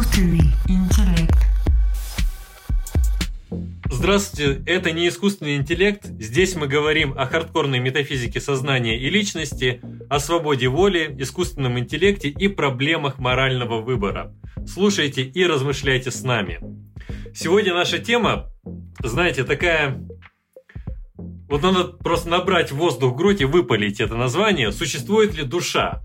Искусственный интеллект. Здравствуйте, это не искусственный интеллект. Здесь мы говорим о хардкорной метафизике сознания и личности, о свободе воли, искусственном интеллекте и проблемах морального выбора. Слушайте и размышляйте с нами. Сегодня наша тема, знаете, такая... Вот надо просто набрать воздух в грудь и выпалить это название. Существует ли душа?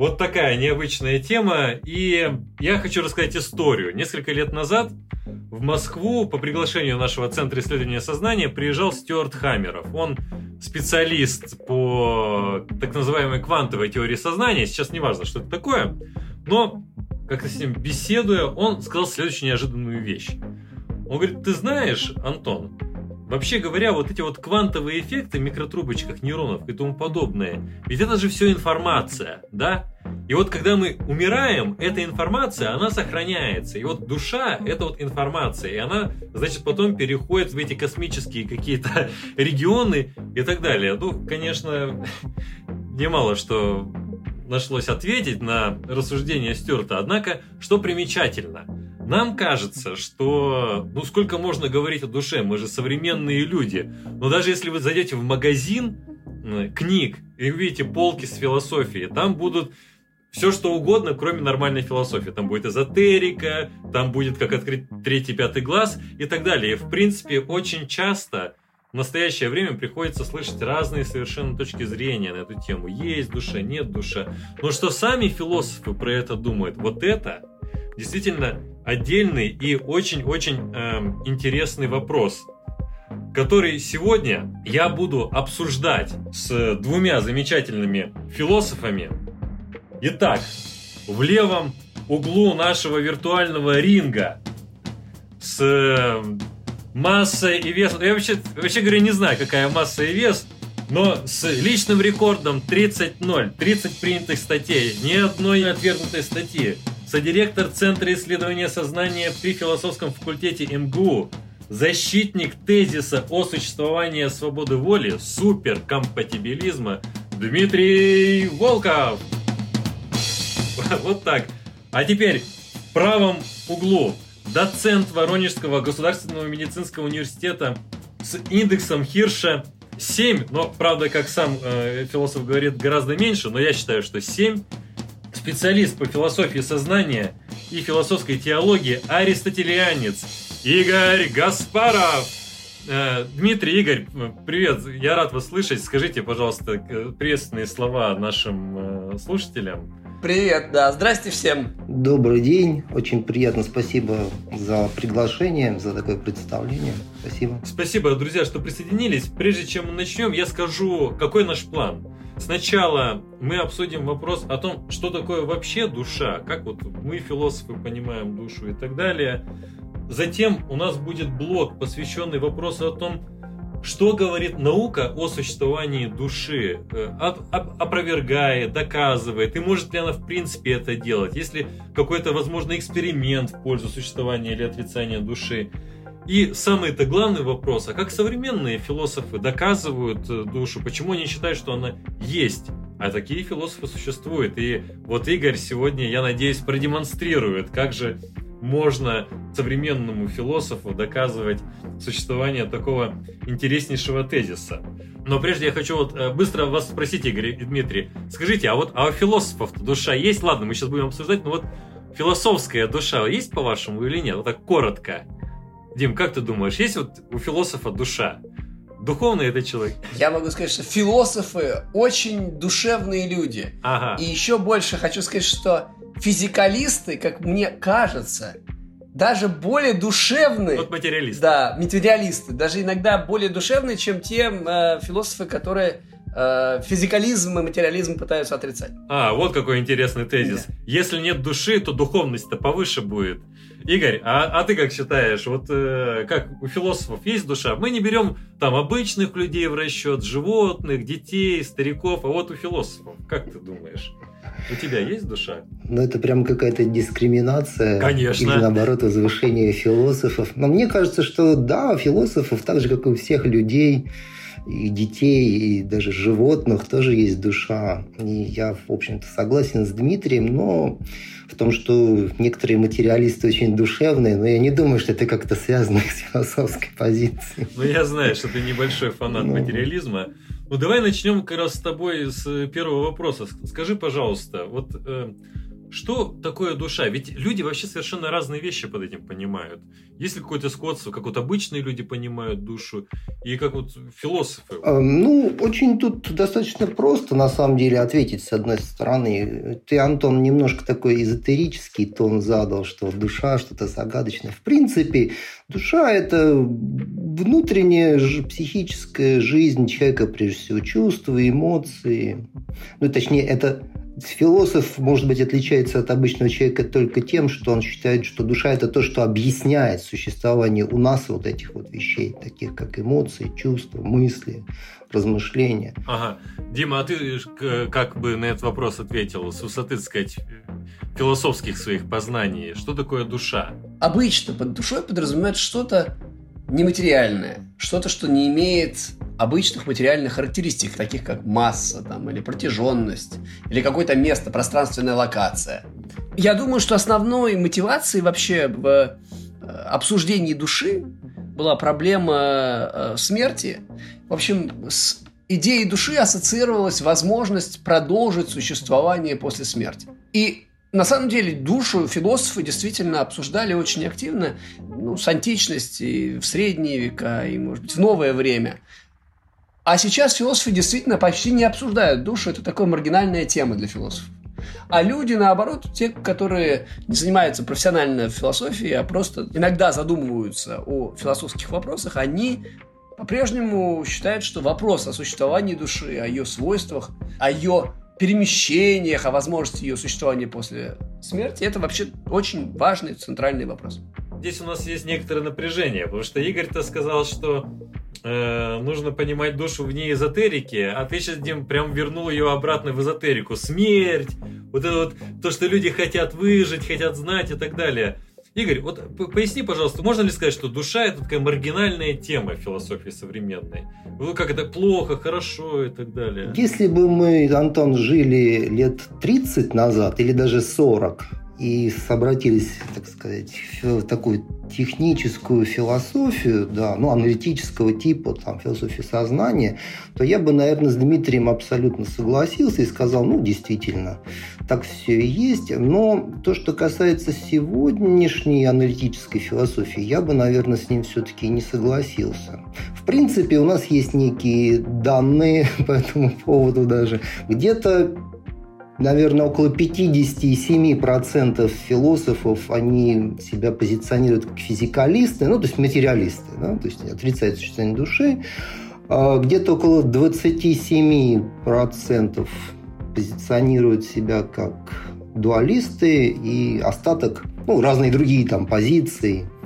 Вот такая необычная тема. И я хочу рассказать историю. Несколько лет назад в Москву по приглашению нашего Центра исследования сознания приезжал Стюарт Хаммеров. Он специалист по так называемой квантовой теории сознания. Сейчас не важно, что это такое. Но как-то с ним беседуя, он сказал следующую неожиданную вещь. Он говорит, ты знаешь, Антон, Вообще говоря, вот эти вот квантовые эффекты в микротрубочках нейронов и тому подобное, ведь это же все информация, да? И вот когда мы умираем, эта информация, она сохраняется. И вот душа – это вот информация. И она, значит, потом переходит в эти космические какие-то регионы и так далее. Ну, конечно, немало что нашлось ответить на рассуждение Стюарта. Однако, что примечательно – нам кажется, что ну сколько можно говорить о душе, мы же современные люди. Но даже если вы зайдете в магазин книг и увидите полки с философией, там будут все что угодно, кроме нормальной философии. Там будет эзотерика, там будет как открыть третий, пятый глаз и так далее. И в принципе очень часто в настоящее время приходится слышать разные совершенно точки зрения на эту тему. Есть душа, нет душа. Но что сами философы про это думают, вот это действительно отдельный и очень-очень э, интересный вопрос, который сегодня я буду обсуждать с двумя замечательными философами. Итак, в левом углу нашего виртуального ринга с эм, массой и весом. Я вообще, вообще говоря, не знаю, какая масса и вес, но с личным рекордом 30-0, 30 принятых статей, ни одной отвергнутой статьи содиректор Центра исследования сознания при философском факультете МГУ, защитник тезиса о существовании свободы воли, суперкомпатибилизма Дмитрий Волков. Вот так. А теперь в правом углу доцент Воронежского государственного медицинского университета с индексом Хирша 7, но, правда, как сам э, философ говорит, гораздо меньше, но я считаю, что 7 специалист по философии сознания и философской теологии, аристотелианец Игорь Гаспаров. Э, Дмитрий, Игорь, привет, я рад вас слышать. Скажите, пожалуйста, приветственные слова нашим э, слушателям. Привет, да, здрасте всем. Добрый день, очень приятно, спасибо за приглашение, за такое представление. Спасибо. Спасибо, друзья, что присоединились. Прежде чем мы начнем, я скажу, какой наш план. Сначала мы обсудим вопрос о том, что такое вообще душа, как вот мы, философы, понимаем душу и так далее. Затем у нас будет блок, посвященный вопросу о том, что говорит наука о существовании души, э, опровергает, доказывает, и может ли она в принципе это делать, если какой-то, возможно, эксперимент в пользу существования или отрицания души. И самый-то главный вопрос, а как современные философы доказывают э, душу, почему они считают, что она есть? А такие философы существуют. И вот Игорь сегодня, я надеюсь, продемонстрирует, как же можно современному философу доказывать существование такого интереснейшего тезиса. Но прежде я хочу вот э, быстро вас спросить, Игорь и Дмитрий, скажите, а вот а у философов душа есть? Ладно, мы сейчас будем обсуждать, но вот философская душа есть, по-вашему, или нет? Вот так коротко. Дим, как ты думаешь, есть вот у философа душа? Духовный это человек? Я могу сказать, что философы очень душевные люди. Ага. И еще больше хочу сказать, что физикалисты, как мне кажется, даже более душевные. Вот материалисты. Да, материалисты. Даже иногда более душевные, чем те э, философы, которые э, физикализм и материализм пытаются отрицать. А, вот какой интересный тезис. Да. Если нет души, то духовность-то повыше будет. Игорь, а, а ты как считаешь, вот э, как у философов есть душа? Мы не берем там обычных людей в расчет, животных, детей, стариков, а вот у философов, как ты думаешь? У тебя есть душа? Ну, это прям какая-то дискриминация. Конечно. Или, наоборот, возвышение философов. Но мне кажется, что да, философов, так же, как и у всех людей, и детей, и даже животных тоже есть душа. И я, в общем-то, согласен с Дмитрием, но в том, что некоторые материалисты очень душевные, но я не думаю, что это как-то связано с философской позицией. Ну, я знаю, что ты небольшой фанат ну... материализма. Ну, давай начнем как раз с тобой с первого вопроса. Скажи, пожалуйста, вот э, что такое душа? Ведь люди вообще совершенно разные вещи под этим понимают. Есть ли какое-то сходство, как вот обычные люди понимают душу, и как вот философы? Ну, очень тут достаточно просто, на самом деле, ответить с одной стороны. Ты, Антон, немножко такой эзотерический тон задал, что душа что-то загадочное. В принципе, душа – это внутренняя психическая жизнь человека, прежде всего, чувства, эмоции. Ну, точнее, это Философ, может быть, отличается от обычного человека только тем, что он считает, что душа – это то, что объясняет существование у нас вот этих вот вещей, таких как эмоции, чувства, мысли, размышления. Ага. Дима, а ты как бы на этот вопрос ответил с высоты, так сказать, философских своих познаний? Что такое душа? Обычно под душой подразумевает что-то нематериальное, что-то, что не имеет обычных материальных характеристик, таких как масса там, или протяженность, или какое-то место, пространственная локация. Я думаю, что основной мотивацией вообще в э, обсуждении души была проблема э, смерти. В общем, с идеей души ассоциировалась возможность продолжить существование после смерти. И на самом деле душу философы действительно обсуждали очень активно ну, с античности, в средние века и, может быть, в новое время. А сейчас философы действительно почти не обсуждают душу. Это такая маргинальная тема для философов. А люди, наоборот, те, которые не занимаются профессионально философией, а просто иногда задумываются о философских вопросах, они по-прежнему считают, что вопрос о существовании души, о ее свойствах, о ее перемещениях, о возможности ее существования после смерти, это вообще очень важный центральный вопрос. Здесь у нас есть некоторое напряжение, потому что Игорь-то сказал, что э, нужно понимать душу вне эзотерики, а ты сейчас, Дим, прям вернул ее обратно в эзотерику. Смерть, вот это вот то, что люди хотят выжить, хотят знать и так далее. Игорь, вот поясни, пожалуйста, можно ли сказать, что душа это такая маргинальная тема философии современной? Ну, как это плохо, хорошо и так далее? Если бы мы, Антон, жили лет 30 назад или даже 40, и обратились, так сказать, в такую техническую философию, да, ну, аналитического типа, там, философии сознания, то я бы, наверное, с Дмитрием абсолютно согласился и сказал, ну, действительно, так все и есть. Но то, что касается сегодняшней аналитической философии, я бы, наверное, с ним все-таки не согласился. В принципе, у нас есть некие данные по этому поводу даже. Где-то наверное, около 57% философов, они себя позиционируют как физикалисты, ну, то есть материалисты, да, то есть отрицают существование души. А где-то около 27% позиционируют себя как дуалисты, и остаток, ну, разные другие там позиции –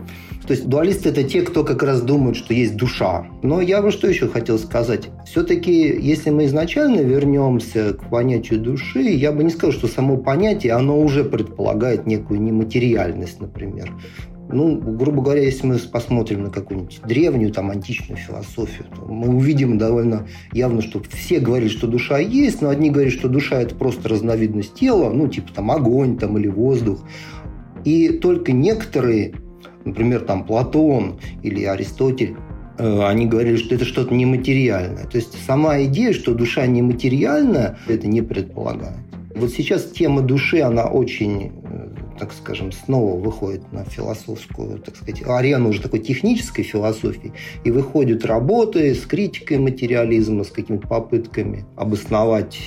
то есть дуалисты – это те, кто как раз думают, что есть душа. Но я бы что еще хотел сказать. Все-таки, если мы изначально вернемся к понятию души, я бы не сказал, что само понятие, оно уже предполагает некую нематериальность, например. Ну, грубо говоря, если мы посмотрим на какую-нибудь древнюю, там, античную философию, то мы увидим довольно явно, что все говорят, что душа есть, но одни говорят, что душа – это просто разновидность тела, ну, типа там огонь там, или воздух. И только некоторые например, там Платон или Аристотель, э, они говорили, что это что-то нематериальное. То есть сама идея, что душа нематериальна, это не предполагает. Вот сейчас тема души, она очень, э, так скажем, снова выходит на философскую, так сказать, арену уже такой технической философии, и выходят работы с критикой материализма, с какими-то попытками обосновать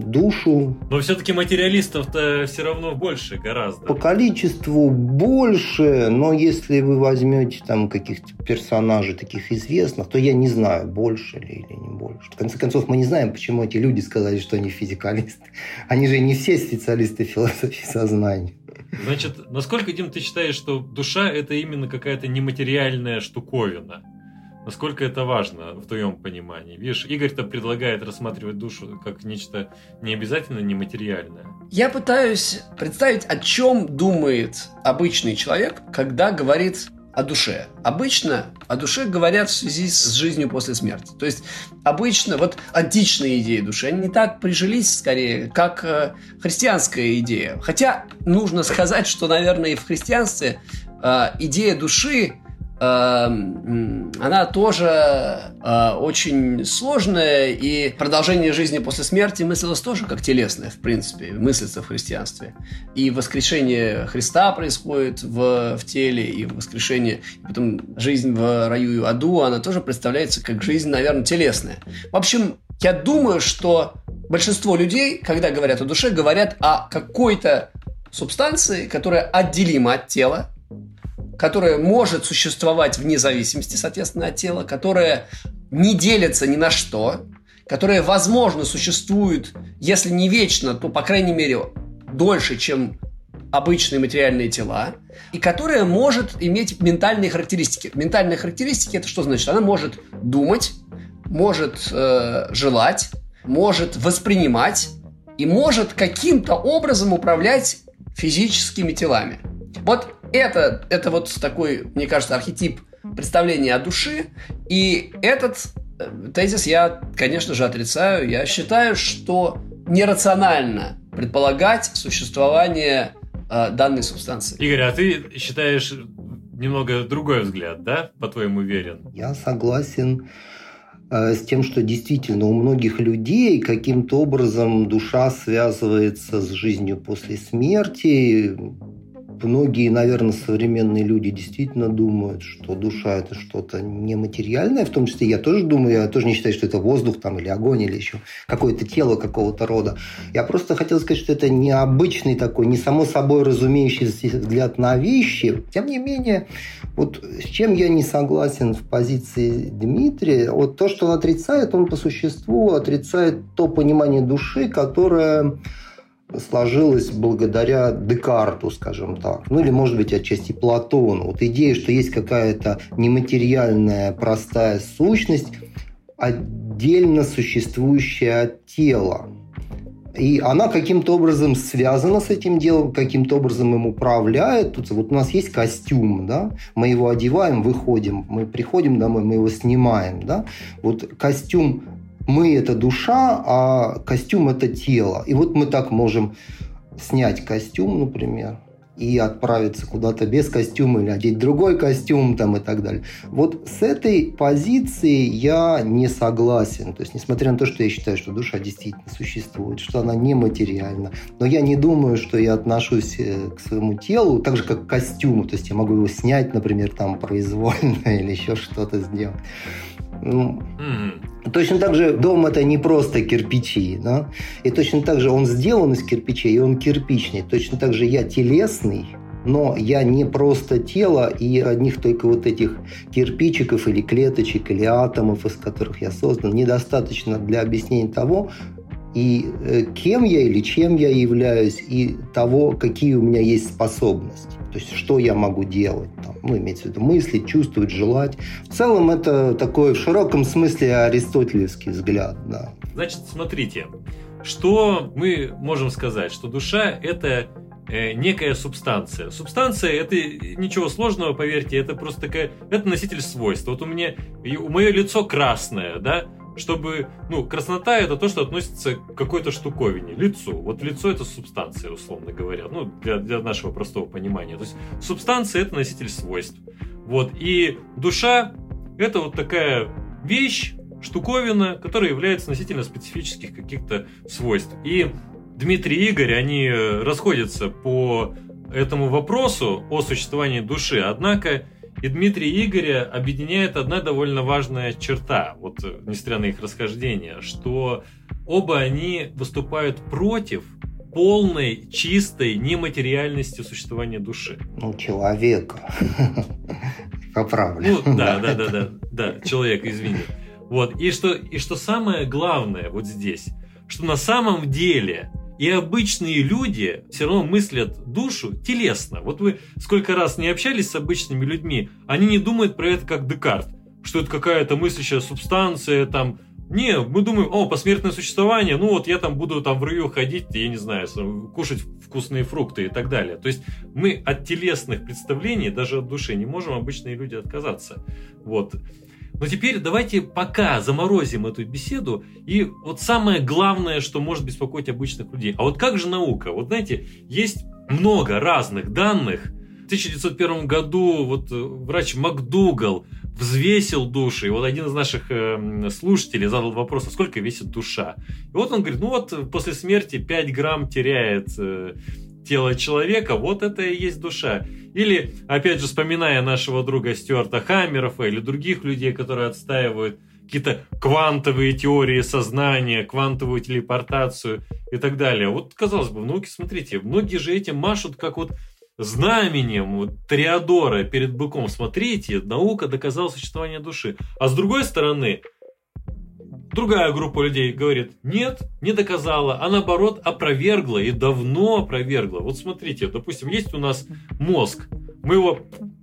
душу. Но все-таки материалистов-то все равно больше гораздо. По количеству больше, но если вы возьмете там каких-то персонажей таких известных, то я не знаю, больше ли или не больше. В конце концов, мы не знаем, почему эти люди сказали, что они физикалисты. Они же не все специалисты философии сознания. Значит, насколько, Дим, ты считаешь, что душа – это именно какая-то нематериальная штуковина? Насколько это важно в твоем понимании? Видишь, Игорь-то предлагает рассматривать душу как нечто не обязательно нематериальное. Я пытаюсь представить, о чем думает обычный человек, когда говорит о душе. Обычно о душе говорят в связи с жизнью после смерти. То есть обычно вот античные идеи души, они не так прижились скорее, как э, христианская идея. Хотя нужно сказать, что, наверное, и в христианстве э, идея души она тоже э, очень сложная, и продолжение жизни после смерти мыслилось тоже как телесное, в принципе, мыслится в христианстве. И воскрешение Христа происходит в, в теле, и воскрешение, и потом жизнь в раю и аду, она тоже представляется как жизнь, наверное, телесная. В общем, я думаю, что большинство людей, когда говорят о душе, говорят о какой-то субстанции, которая отделима от тела, которая может существовать вне зависимости, соответственно, от тела, которая не делится ни на что, которая, возможно, существует, если не вечно, то, по крайней мере, дольше, чем обычные материальные тела, и которая может иметь ментальные характеристики. Ментальные характеристики это что значит? Она может думать, может э, желать, может воспринимать и может каким-то образом управлять физическими телами. Вот это, это вот такой, мне кажется, архетип представления о душе. И этот э, тезис я, конечно же, отрицаю. Я считаю, что нерационально предполагать существование э, данной субстанции. Игорь, а ты считаешь немного другой взгляд, да, по-твоему, верен? Я согласен э, с тем, что действительно у многих людей каким-то образом душа связывается с жизнью после смерти, многие, наверное, современные люди действительно думают, что душа – это что-то нематериальное, в том числе я тоже думаю, я тоже не считаю, что это воздух там, или огонь, или еще какое-то тело какого-то рода. Я просто хотел сказать, что это необычный такой, не само собой разумеющийся взгляд на вещи. Тем не менее, вот с чем я не согласен в позиции Дмитрия, вот то, что он отрицает, он по существу отрицает то понимание души, которое сложилось благодаря Декарту, скажем так, ну или, может быть, отчасти Платону. Вот идея, что есть какая-то нематериальная простая сущность, отдельно существующая от тела. И она каким-то образом связана с этим делом, каким-то образом им управляет. Тут вот у нас есть костюм, да, мы его одеваем, выходим, мы приходим домой, мы его снимаем, да. Вот костюм мы – это душа, а костюм – это тело. И вот мы так можем снять костюм, например, и отправиться куда-то без костюма или одеть другой костюм там и так далее. Вот с этой позиции я не согласен. То есть, несмотря на то, что я считаю, что душа действительно существует, что она нематериальна, но я не думаю, что я отношусь э, к своему телу так же, как к костюму. То есть, я могу его снять, например, там произвольно или еще что-то сделать. Ну, mm-hmm. Точно так же дом это не просто кирпичи, да? И точно так же он сделан из кирпичей, и он кирпичный. Точно так же я телесный, но я не просто тело и одних только вот этих кирпичиков или клеточек или атомов, из которых я создан, недостаточно для объяснения того, и э, кем я или чем я являюсь, и того, какие у меня есть способности. То есть, что я могу делать, там, ну, иметь в виду мыслить, чувствовать, желать. В целом, это такой в широком смысле аристотелевский взгляд, да. Значит, смотрите, что мы можем сказать? Что душа – это э, некая субстанция. Субстанция это ничего сложного, поверьте, это просто такая, это носитель свойств. Вот у меня, у мое лицо красное, да, чтобы, ну, краснота это то, что относится к какой-то штуковине, лицу. Вот лицо это субстанция, условно говоря, ну, для, для нашего простого понимания. То есть субстанция это носитель свойств. Вот, и душа это вот такая вещь, штуковина, которая является носителем специфических каких-то свойств. И Дмитрий и Игорь, они расходятся по этому вопросу о существовании души, однако и Дмитрия и Игоря объединяет одна довольно важная черта, вот несмотря на их расхождение, что оба они выступают против полной, чистой нематериальности существования души. Ну, человека. Поправлю. Ну, да, да, да, да, да, человек, извини. Вот, и что, и что самое главное вот здесь, что на самом деле и обычные люди все равно мыслят душу телесно. Вот вы сколько раз не общались с обычными людьми, они не думают про это как Декарт, что это какая-то мыслящая субстанция, там Не, мы думаем, о, посмертное существование, ну вот я там буду там в раю ходить, я не знаю, кушать вкусные фрукты и так далее. То есть мы от телесных представлений, даже от души, не можем обычные люди отказаться. Вот. Но теперь давайте пока заморозим эту беседу. И вот самое главное, что может беспокоить обычных людей. А вот как же наука? Вот знаете, есть много разных данных. В 1901 году вот врач МакДугал взвесил души. И вот один из наших э, слушателей задал вопрос, а сколько весит душа? И вот он говорит, ну вот после смерти 5 грамм теряет э, тело человека, вот это и есть душа. Или, опять же, вспоминая нашего друга Стюарта Хаммерова или других людей, которые отстаивают какие-то квантовые теории сознания, квантовую телепортацию и так далее. Вот, казалось бы, в науке, смотрите, многие же этим машут как вот знаменем вот, Триадора перед быком. Смотрите, наука доказала существование души. А с другой стороны, другая группа людей говорит, нет, не доказала, а наоборот опровергла и давно опровергла. Вот смотрите, допустим, есть у нас мозг, мы его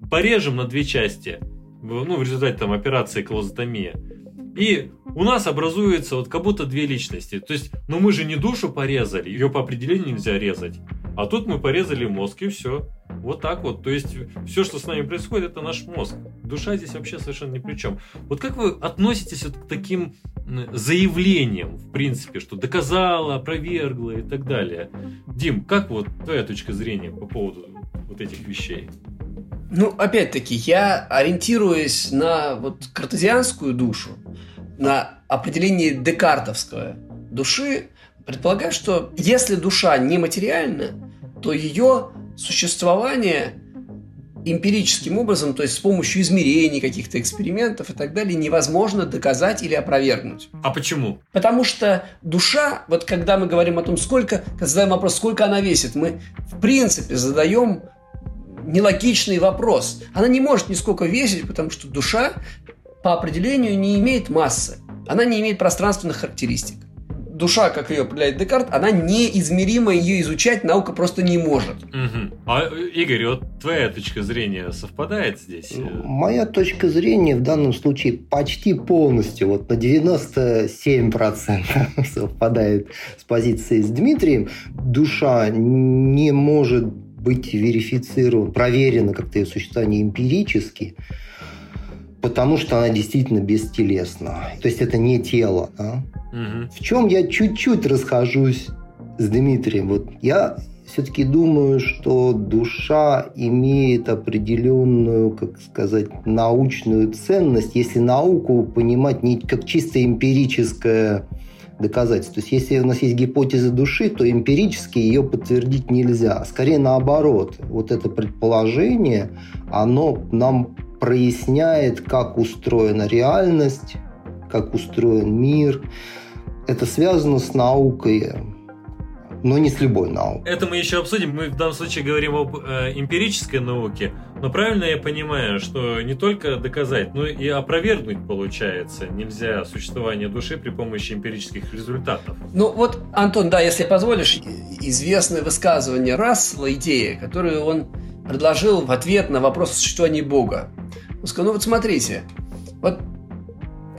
порежем на две части, ну, в результате там операции колозотомия. И у нас образуется вот как будто две личности. То есть, ну мы же не душу порезали, ее по определению нельзя резать. А тут мы порезали мозг и все. Вот так вот. То есть все, что с нами происходит, это наш мозг. Душа здесь вообще совершенно ни при чем. Вот как вы относитесь вот к таким заявлениям, в принципе, что доказала, опровергла и так далее? Дим, как вот твоя точка зрения по поводу вот этих вещей? Ну, опять-таки, я ориентируюсь на вот картезианскую душу, на определение декартовского души, предполагаю, что если душа нематериальна, то ее существование эмпирическим образом, то есть с помощью измерений, каких-то экспериментов и так далее, невозможно доказать или опровергнуть. А почему? Потому что душа, вот когда мы говорим о том, сколько, задаем вопрос, сколько она весит, мы в принципе задаем нелогичный вопрос. Она не может нисколько весить, потому что душа по определению не имеет массы. Она не имеет пространственных характеристик душа, как ее определяет Декарт, она неизмерима, ее изучать наука просто не может. Угу. А, Игорь, вот твоя точка зрения совпадает здесь? Моя точка зрения в данном случае почти полностью, вот на 97% совпадает с позицией с Дмитрием. Душа не может быть верифицирована, проверена как-то ее существование эмпирически, потому что она действительно бестелесна. То есть это не тело. Да? Угу. В чем я чуть-чуть расхожусь с Дмитрием. Вот я все-таки думаю, что душа имеет определенную, как сказать, научную ценность, если науку понимать не как чисто эмпирическое доказательство. То есть, если у нас есть гипотеза души, то эмпирически ее подтвердить нельзя. Скорее наоборот. Вот это предположение, оно нам проясняет, как устроена реальность, как устроен мир. Это связано с наукой, но не с любой наукой. Это мы еще обсудим. Мы в данном случае говорим об э, эмпирической науке. Но правильно я понимаю, что не только доказать, но и опровергнуть получается нельзя существование души при помощи эмпирических результатов. Ну вот, Антон, да, если позволишь, известное высказывание Рассела, идея, которую он предложил в ответ на вопрос о существовании Бога. Он сказал, ну вот смотрите, вот,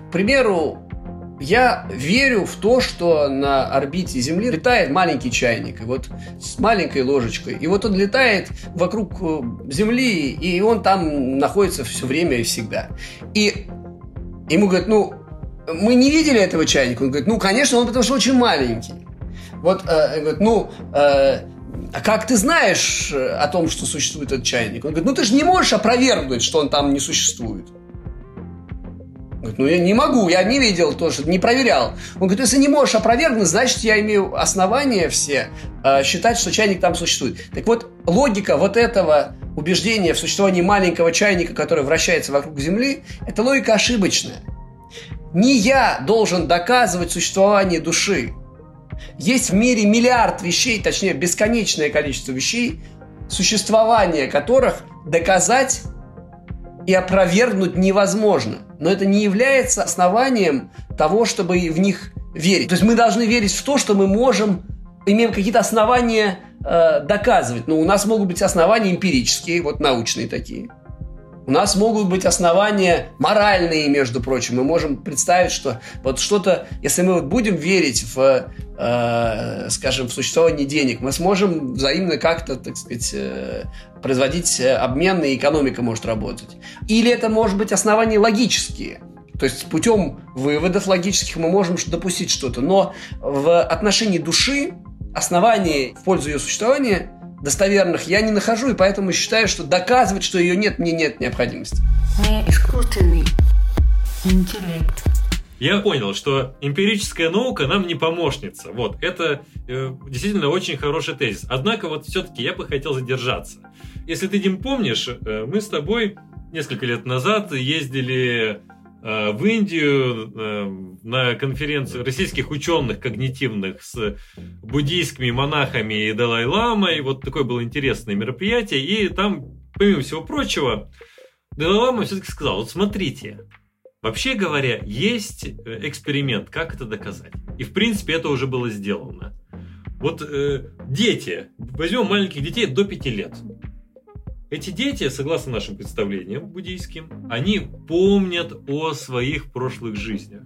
к примеру, я верю в то, что на орбите Земли летает маленький чайник, и вот с маленькой ложечкой. И вот он летает вокруг э, Земли, и он там находится все время и всегда. И ему говорят, ну, мы не видели этого чайника. Он говорит, ну, конечно, он потому что очень маленький. Вот, э, говорит, ну, э, а как ты знаешь э, о том, что существует этот чайник? Он говорит, ну ты же не можешь опровергнуть, что он там не существует. Говорит, ну я не могу, я не видел тоже, не проверял. Он говорит, если не можешь опровергнуть, значит я имею основания все э, считать, что чайник там существует. Так вот, логика вот этого убеждения в существовании маленького чайника, который вращается вокруг Земли, это логика ошибочная. Не я должен доказывать существование души. Есть в мире миллиард вещей, точнее бесконечное количество вещей, существование которых доказать и опровергнуть невозможно. Но это не является основанием того, чтобы в них верить. То есть мы должны верить в то, что мы можем, имеем какие-то основания э, доказывать. Но у нас могут быть основания эмпирические, вот научные такие. У нас могут быть основания моральные, между прочим. Мы можем представить, что вот что-то, если мы вот будем верить в, э, скажем, в существование денег, мы сможем взаимно как-то, так сказать, э, производить обмен, и экономика может работать. Или это может быть основания логические. То есть путем выводов логических мы можем допустить что-то. Но в отношении души оснований в пользу ее существования достоверных я не нахожу, и поэтому считаю, что доказывать, что ее нет, мне нет необходимости. искусственный интеллект. Я понял, что эмпирическая наука нам не помощница. Вот, это э, действительно очень хороший тезис. Однако вот все-таки я бы хотел задержаться. Если ты, Дим, помнишь, э, мы с тобой несколько лет назад ездили в Индию э, на конференцию российских ученых когнитивных с буддийскими монахами и Далай-ламой. Вот такое было интересное мероприятие. И там, помимо всего прочего, Далай-лама все-таки сказал, вот смотрите, вообще говоря, есть э, эксперимент, как это доказать. И, в принципе, это уже было сделано. Вот э, дети, возьмем маленьких детей до 5 лет. Эти дети, согласно нашим представлениям буддийским, они помнят о своих прошлых жизнях.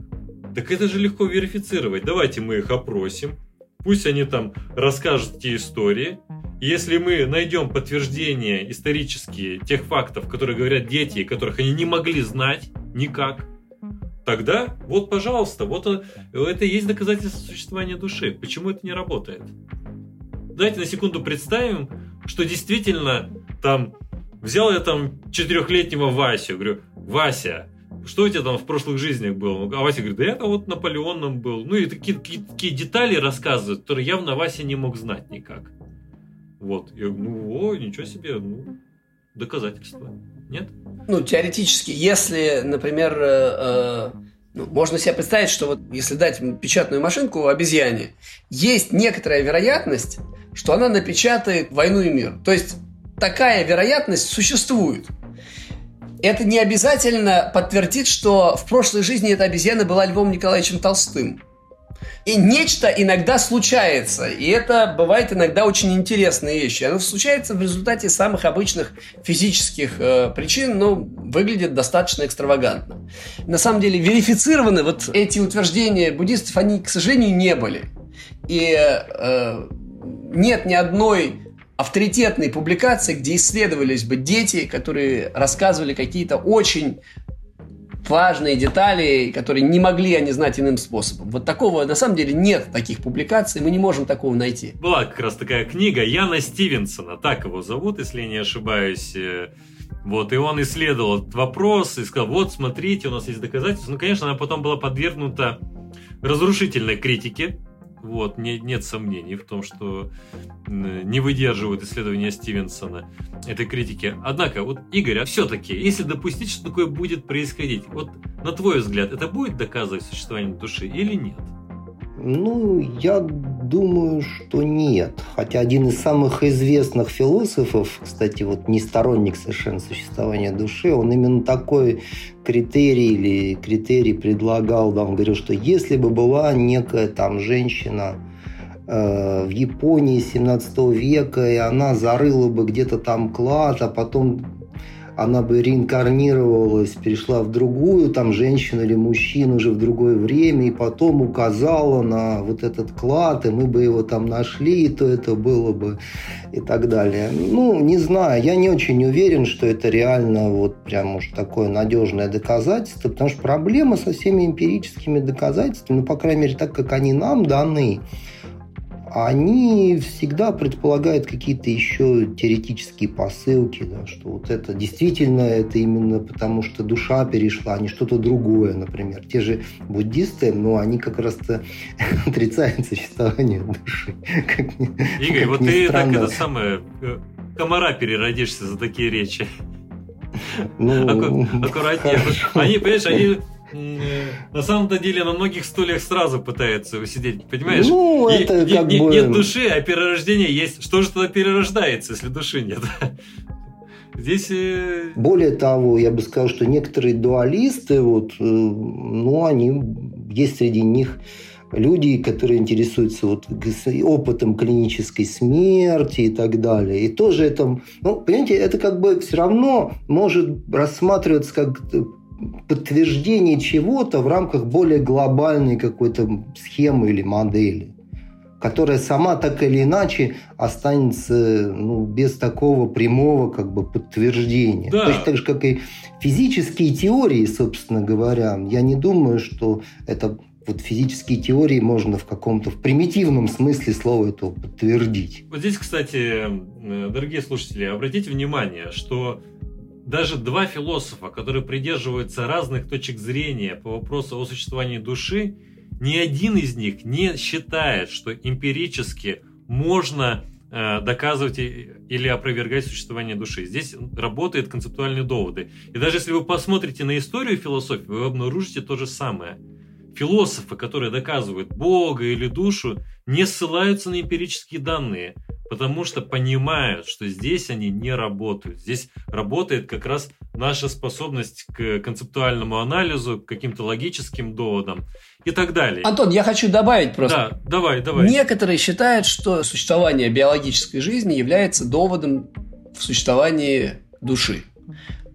Так это же легко верифицировать. Давайте мы их опросим. Пусть они там расскажут эти истории. если мы найдем подтверждения исторические тех фактов, которые говорят дети, которых они не могли знать никак, тогда вот, пожалуйста, вот это и есть доказательство существования души. Почему это не работает? Давайте на секунду представим, что действительно там взял я там четырехлетнего Васю, говорю, Вася, что у тебя там в прошлых жизнях было? А Вася говорит, да я вот Наполеоном был. Ну и такие, такие, такие детали рассказывают, которые явно Вася не мог знать никак. Вот. Я говорю, ну, о, ничего себе, ну, доказательства. Нет? Ну, теоретически, если, например, э, э, ну, можно себе представить, что вот если дать печатную машинку обезьяне, есть некоторая вероятность, что она напечатает «Войну и мир». То есть такая вероятность существует. Это не обязательно подтвердит, что в прошлой жизни эта обезьяна была Львом Николаевичем Толстым. И нечто иногда случается, и это бывает иногда очень интересные вещи. Оно случается в результате самых обычных физических э, причин, но выглядит достаточно экстравагантно. На самом деле верифицированы вот эти утверждения буддистов, они, к сожалению, не были. И э, нет ни одной авторитетной публикации, где исследовались бы дети, которые рассказывали какие-то очень важные детали, которые не могли они знать иным способом. Вот такого, на самом деле, нет таких публикаций, мы не можем такого найти. Была как раз такая книга Яна Стивенсона, так его зовут, если не ошибаюсь. Э, вот, и он исследовал этот вопрос и сказал, вот, смотрите, у нас есть доказательства. Ну, конечно, она потом была подвергнута разрушительной критике, вот, не, нет сомнений в том, что не выдерживают исследования Стивенсона этой критики. Однако, вот, Игорь, а все-таки, если допустить, что такое будет происходить, вот на твой взгляд, это будет доказывать существование души или нет? Ну, я думаю, что нет. Хотя один из самых известных философов, кстати, вот не сторонник совершенно существования души, он именно такой критерий или критерий предлагал, да, он говорил, что если бы была некая там женщина, э, в Японии 17 века, и она зарыла бы где-то там клад, а потом она бы реинкарнировалась, перешла в другую, там, женщину или мужчину уже в другое время, и потом указала на вот этот клад, и мы бы его там нашли, то это было бы и так далее. Ну, не знаю, я не очень уверен, что это реально вот прям уж такое надежное доказательство, потому что проблема со всеми эмпирическими доказательствами, ну, по крайней мере, так как они нам даны, они всегда предполагают какие-то еще теоретические посылки, да, что вот это действительно это именно потому, что душа перешла, а не что-то другое, например. Те же буддисты, но ну, они как раз-то отрицают существование души. Как Игорь, как вот ты странно. так это самое, э, комара переродишься за такие речи. Ну, Аккуратнее. Они, понимаешь, они на самом-то деле на многих стульях сразу пытаются сидеть, понимаешь? Ну, это е- как не, бы... Нет души, а перерождение есть. Что же тогда перерождается, если души нет? Здесь... Э, Более того, я бы сказал, что некоторые дуалисты, вот, э, ну, они, есть среди них люди, которые интересуются вот опытом клинической смерти и так далее. И тоже это, ну, понимаете, это как бы все равно может рассматриваться как подтверждение чего-то в рамках более глобальной какой-то схемы или модели которая сама так или иначе останется ну, без такого прямого как бы подтверждения. Да. Точно так же, как и физические теории, собственно говоря. Я не думаю, что это вот физические теории можно в каком-то в примитивном смысле слова этого подтвердить. Вот здесь, кстати, э, дорогие слушатели, обратите внимание, что даже два философа, которые придерживаются разных точек зрения по вопросу о существовании души, ни один из них не считает, что эмпирически можно э, доказывать или опровергать существование души. Здесь работают концептуальные доводы. И даже если вы посмотрите на историю философии, вы обнаружите то же самое. Философы, которые доказывают Бога или душу, не ссылаются на эмпирические данные, потому что понимают, что здесь они не работают. Здесь работает как раз наша способность к концептуальному анализу, к каким-то логическим доводам и так далее. Антон, я хочу добавить просто. Да, давай, давай. Некоторые считают, что существование биологической жизни является доводом в существовании души.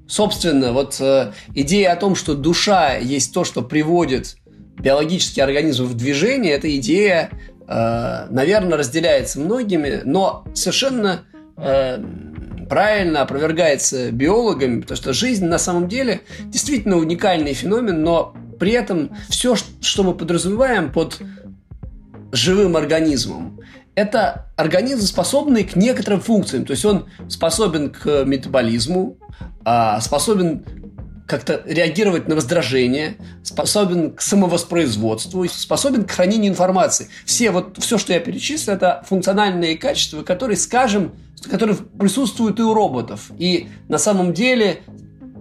Собственно, вот э, идея о том, что душа есть то, что приводит биологический организм в движение, эта идея, наверное, разделяется многими, но совершенно э, правильно опровергается биологами, потому что жизнь на самом деле действительно уникальный феномен, но при этом все, что мы подразумеваем под живым организмом, это организм, способный к некоторым функциям. То есть он способен к метаболизму, а, способен как-то реагировать на раздражение, способен к самовоспроизводству, способен к хранению информации. Все вот все, что я перечислил, это функциональные качества, которые, скажем, которые присутствуют и у роботов. И на самом деле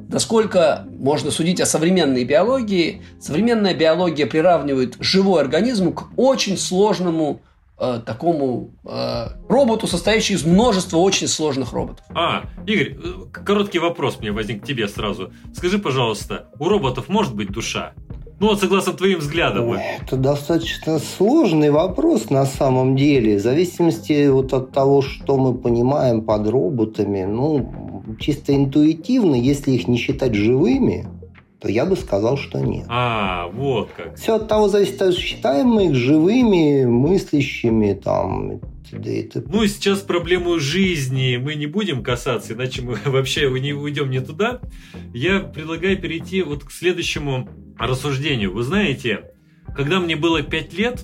Насколько можно судить о современной биологии, современная биология приравнивает живой организм к очень сложному э, такому э, роботу, состоящему из множества очень сложных роботов. А, Игорь, э, короткий вопрос мне возник к тебе сразу. Скажи, пожалуйста, у роботов может быть душа? Ну, вот согласно твоим взглядам. Ой, это достаточно сложный вопрос на самом деле. В зависимости вот от того, что мы понимаем под роботами, ну, чисто интуитивно, если их не считать живыми, то я бы сказал, что нет. А, вот как. Все от того зависит, считаем мы их живыми, мыслящими, там, ну, сейчас проблему жизни мы не будем касаться, иначе мы вообще не уйдем не туда. Я предлагаю перейти вот к следующему рассуждению. Вы знаете, когда мне было 5 лет,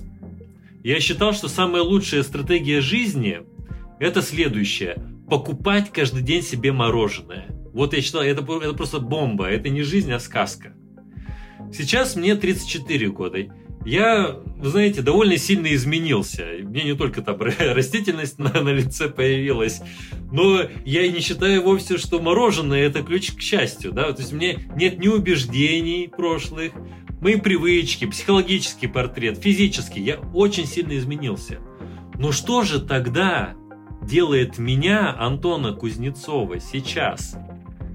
я считал, что самая лучшая стратегия жизни – это следующее – покупать каждый день себе мороженое. Вот я считал, это, это просто бомба, это не жизнь, а сказка. Сейчас мне 34 года. Я, вы знаете, довольно сильно изменился. Мне не только там растительность на, на лице появилась, но я и не считаю вовсе, что мороженое это ключ к счастью. Да? То есть мне нет ни убеждений прошлых, мои привычки, психологический портрет, физический. Я очень сильно изменился. Но что же тогда делает меня, Антона Кузнецова, сейчас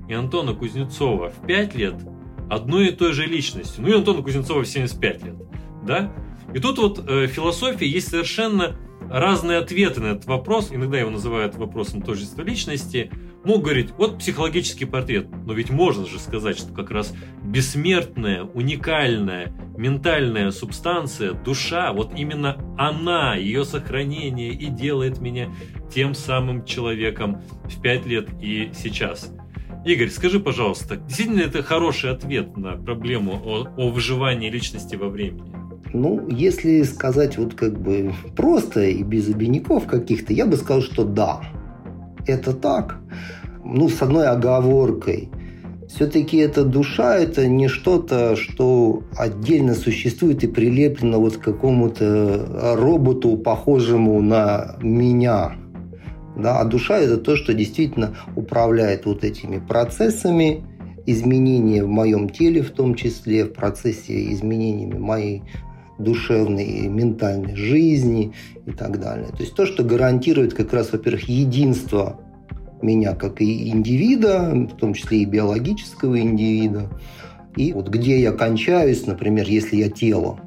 и Антона Кузнецова в 5 лет одной и той же личностью. Ну и Антона Кузнецова в 75 лет. Да? И тут вот э, философии есть совершенно разные ответы на этот вопрос. Иногда его называют вопросом тождества личности. Мог говорить, вот психологический портрет. Но ведь можно же сказать, что как раз бессмертная, уникальная, ментальная субстанция, душа, вот именно она, ее сохранение и делает меня тем самым человеком в 5 лет и сейчас. Игорь, скажи, пожалуйста, действительно это хороший ответ на проблему о, о выживании личности во времени? Ну, если сказать вот как бы просто и без обиняков каких-то, я бы сказал, что да, это так. Ну, с одной оговоркой. Все-таки эта душа – это не что-то, что отдельно существует и прилеплено вот к какому-то роботу, похожему на меня. Да? А душа – это то, что действительно управляет вот этими процессами, изменения в моем теле в том числе, в процессе изменениями моей душевной и ментальной жизни и так далее. То есть то, что гарантирует как раз, во-первых, единство меня как и индивида, в том числе и биологического индивида, и вот где я кончаюсь, например, если я тело,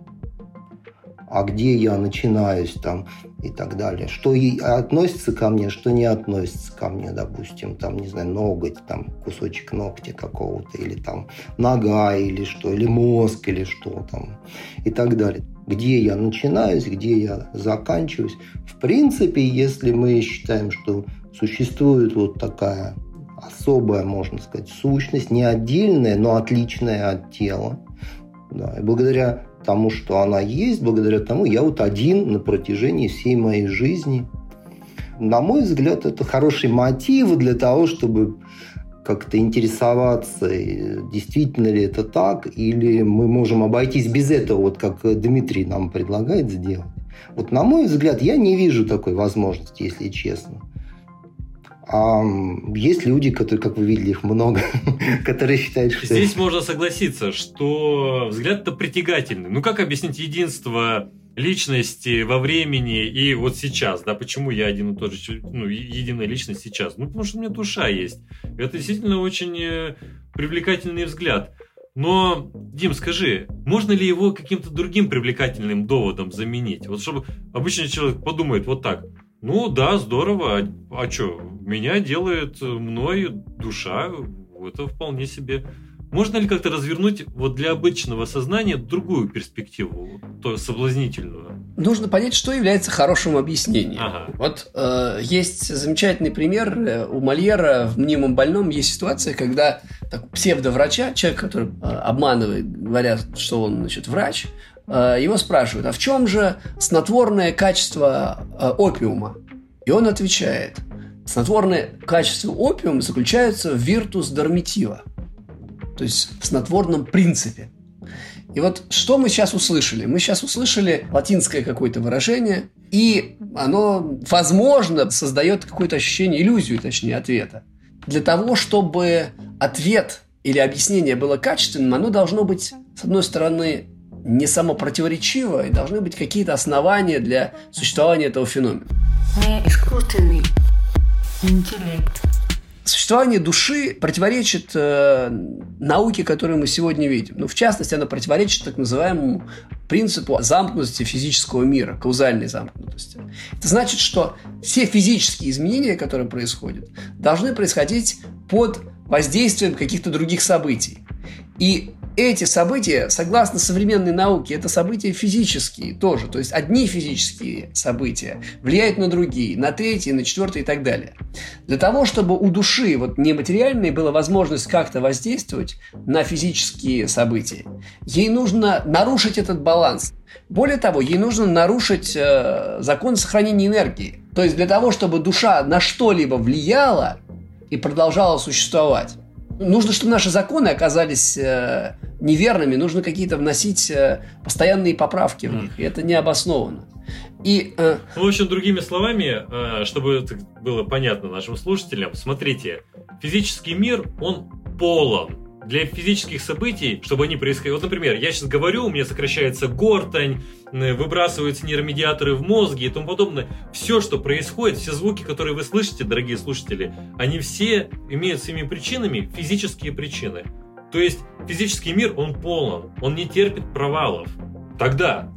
а где я начинаюсь там и так далее. Что относится ко мне, что не относится ко мне, допустим, там, не знаю, ноготь, там, кусочек ногтя какого-то, или там нога, или что, или мозг, или что там, и так далее. Где я начинаюсь, где я заканчиваюсь. В принципе, если мы считаем, что существует вот такая особая, можно сказать, сущность, не отдельная, но отличная от тела, да, и благодаря тому, что она есть, благодаря тому я вот один на протяжении всей моей жизни. На мой взгляд, это хороший мотив для того, чтобы как-то интересоваться, действительно ли это так, или мы можем обойтись без этого, вот как Дмитрий нам предлагает сделать. Вот на мой взгляд, я не вижу такой возможности, если честно. А есть люди, которые, как вы видели, их много, которые считают, что... Здесь можно согласиться, что взгляд-то притягательный. Ну, как объяснить единство личности во времени и вот сейчас, да, почему я один и тот же, ну, единая личность сейчас? Ну, потому что у меня душа есть. Это действительно очень э, привлекательный взгляд. Но, Дим, скажи, можно ли его каким-то другим привлекательным доводом заменить? Вот чтобы обычный человек подумает вот так – ну да, здорово. А, а что, меня делает мной душа. Это вполне себе. Можно ли как-то развернуть вот для обычного сознания другую перспективу, то соблазнительную? Нужно понять, что является хорошим объяснением. Ага. Вот э, есть замечательный пример э, у Мольера в «Мнимом больном» есть ситуация, когда так, псевдоврача, человек, который э, обманывает, говоря, что он значит, врач, его спрашивают, а в чем же снотворное качество э, опиума? И он отвечает, снотворное качество опиума заключается в виртус дармитива, то есть в снотворном принципе. И вот что мы сейчас услышали? Мы сейчас услышали латинское какое-то выражение, и оно, возможно, создает какое-то ощущение, иллюзию, точнее, ответа. Для того, чтобы ответ или объяснение было качественным, оно должно быть, с одной стороны, не самопротиворечиво, и должны быть какие-то основания для существования этого феномена. Не искусственный интеллект. Существование души противоречит э, науке, которую мы сегодня видим. Ну, в частности, она противоречит так называемому принципу замкнутости физического мира, каузальной замкнутости. Это значит, что все физические изменения, которые происходят, должны происходить под воздействием каких-то других событий. И эти события, согласно современной науке, это события физические тоже. То есть одни физические события влияют на другие, на третьи, на четвертые и так далее. Для того, чтобы у души, вот нематериальной, была возможность как-то воздействовать на физические события, ей нужно нарушить этот баланс. Более того, ей нужно нарушить э, закон сохранения энергии. То есть для того, чтобы душа на что-либо влияла и продолжала существовать, нужно, чтобы наши законы оказались э, неверными, нужно какие-то вносить э, постоянные поправки в них, и это не обоснованно. И, э... ну, в общем, другими словами, э, чтобы это было понятно нашим слушателям, смотрите, физический мир, он полон для физических событий, чтобы они происходили. Вот, например, я сейчас говорю, у меня сокращается гортань, выбрасываются нейромедиаторы в мозге и тому подобное. Все, что происходит, все звуки, которые вы слышите, дорогие слушатели, они все имеют своими причинами физические причины. То есть физический мир, он полон, он не терпит провалов. Тогда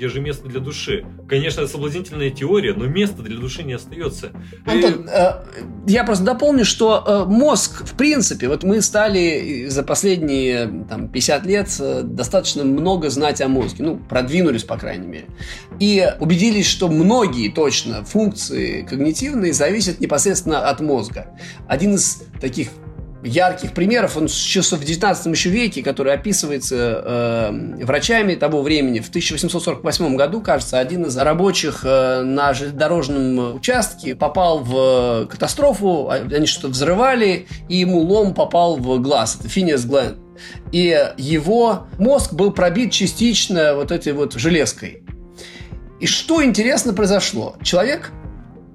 где же место для души? Конечно, это соблазнительная теория, но места для души не остается. Антон, и... э, я просто дополню, что э, мозг, в принципе, вот мы стали за последние там, 50 лет э, достаточно много знать о мозге, ну, продвинулись, по крайней мере, и убедились, что многие точно функции когнитивные зависят непосредственно от мозга. Один из таких ярких примеров, он сейчас в 19 еще веке, который описывается э, врачами того времени. В 1848 году, кажется, один из рабочих э, на железнодорожном участке попал в катастрофу, они что-то взрывали, и ему лом попал в глаз. Это Финиас Гленд. И его мозг был пробит частично вот этой вот железкой. И что интересно произошло? Человек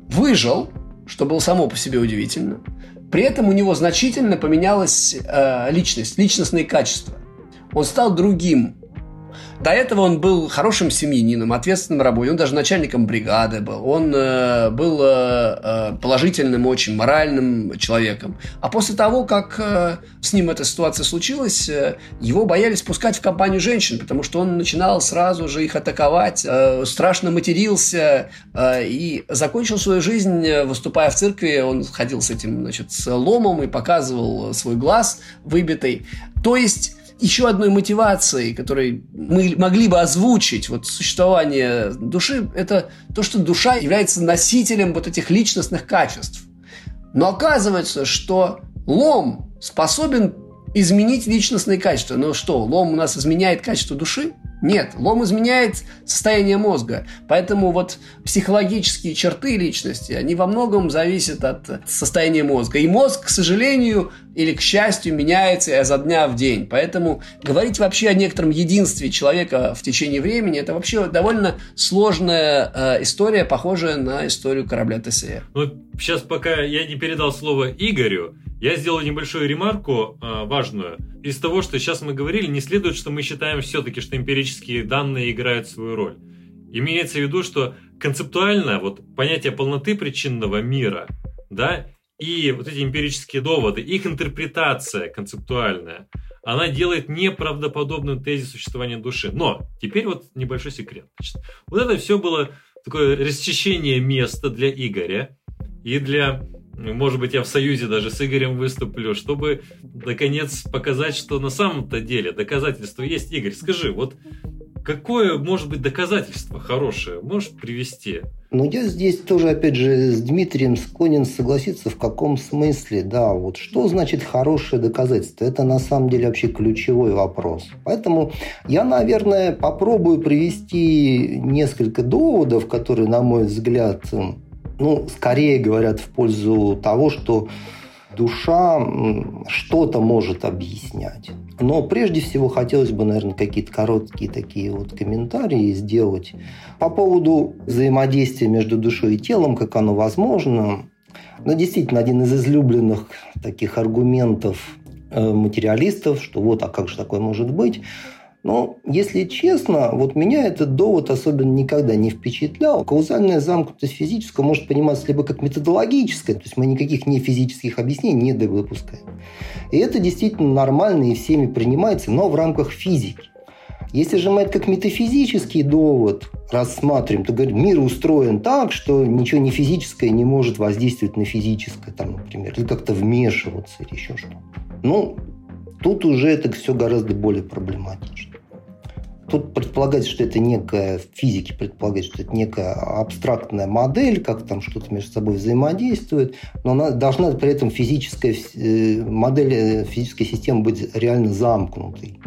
выжил, что было само по себе удивительно – при этом у него значительно поменялась э, личность, личностные качества. Он стал другим. До этого он был хорошим семьянином, ответственным работником, он даже начальником бригады был, он э, был э, э, положительным, очень моральным человеком. А после того, как э, с ним эта ситуация случилась, э, его боялись пускать в компанию женщин, потому что он начинал сразу же их атаковать, э, страшно матерился э, и закончил свою жизнь, э, выступая в церкви, он ходил с этим, значит, с ломом и показывал свой глаз выбитый. То есть еще одной мотивацией, которой мы могли бы озвучить вот существование души, это то, что душа является носителем вот этих личностных качеств. Но оказывается, что лом способен изменить личностные качества. Но что, лом у нас изменяет качество души? Нет, лом изменяет состояние мозга. Поэтому вот психологические черты личности, они во многом зависят от состояния мозга. И мозг, к сожалению или к счастью, меняется изо дня в день. Поэтому говорить вообще о некотором единстве человека в течение времени, это вообще довольно сложная э, история, похожая на историю корабля ТСР. Ну, сейчас пока я не передал слово Игорю, я сделаю небольшую ремарку э, важную. Из того, что сейчас мы говорили, не следует, что мы считаем все-таки, что эмпирические данные играют свою роль. Имеется в виду, что концептуально вот понятие полноты причинного мира, да, и вот эти эмпирические доводы, их интерпретация концептуальная, она делает неправдоподобным тезис существования души. Но теперь вот небольшой секрет. Значит, вот это все было такое расчищение места для Игоря и для может быть, я в союзе даже с Игорем выступлю, чтобы, наконец, показать, что на самом-то деле доказательство есть. Игорь, скажи, вот какое может быть доказательство хорошее? Можешь привести? Ну, я здесь тоже, опять же, с Дмитрием склонен согласиться в каком смысле, да, вот что значит хорошее доказательство? Это на самом деле вообще ключевой вопрос. Поэтому я, наверное, попробую привести несколько доводов, которые, на мой взгляд, ну, скорее говорят в пользу того, что душа что-то может объяснять. Но прежде всего хотелось бы, наверное, какие-то короткие такие вот комментарии сделать по поводу взаимодействия между душой и телом, как оно возможно. Но действительно, один из излюбленных таких аргументов э, материалистов, что вот, а как же такое может быть, но, если честно, вот меня этот довод особенно никогда не впечатлял. Каузальная замкнутость физического может пониматься либо как методологическая, то есть мы никаких не физических объяснений не допускаем. И это действительно нормально и всеми принимается, но в рамках физики. Если же мы это как метафизический довод рассматриваем, то говорим, мир устроен так, что ничего не физическое не может воздействовать на физическое, там, например, или как-то вмешиваться или еще что-то. Ну, тут уже это все гораздо более проблематично. Тут предполагается, что это некая, в физике предполагается, что это некая абстрактная модель, как там что-то между собой взаимодействует, но она должна при этом физическая э, модель э, физической системы быть реально замкнутой.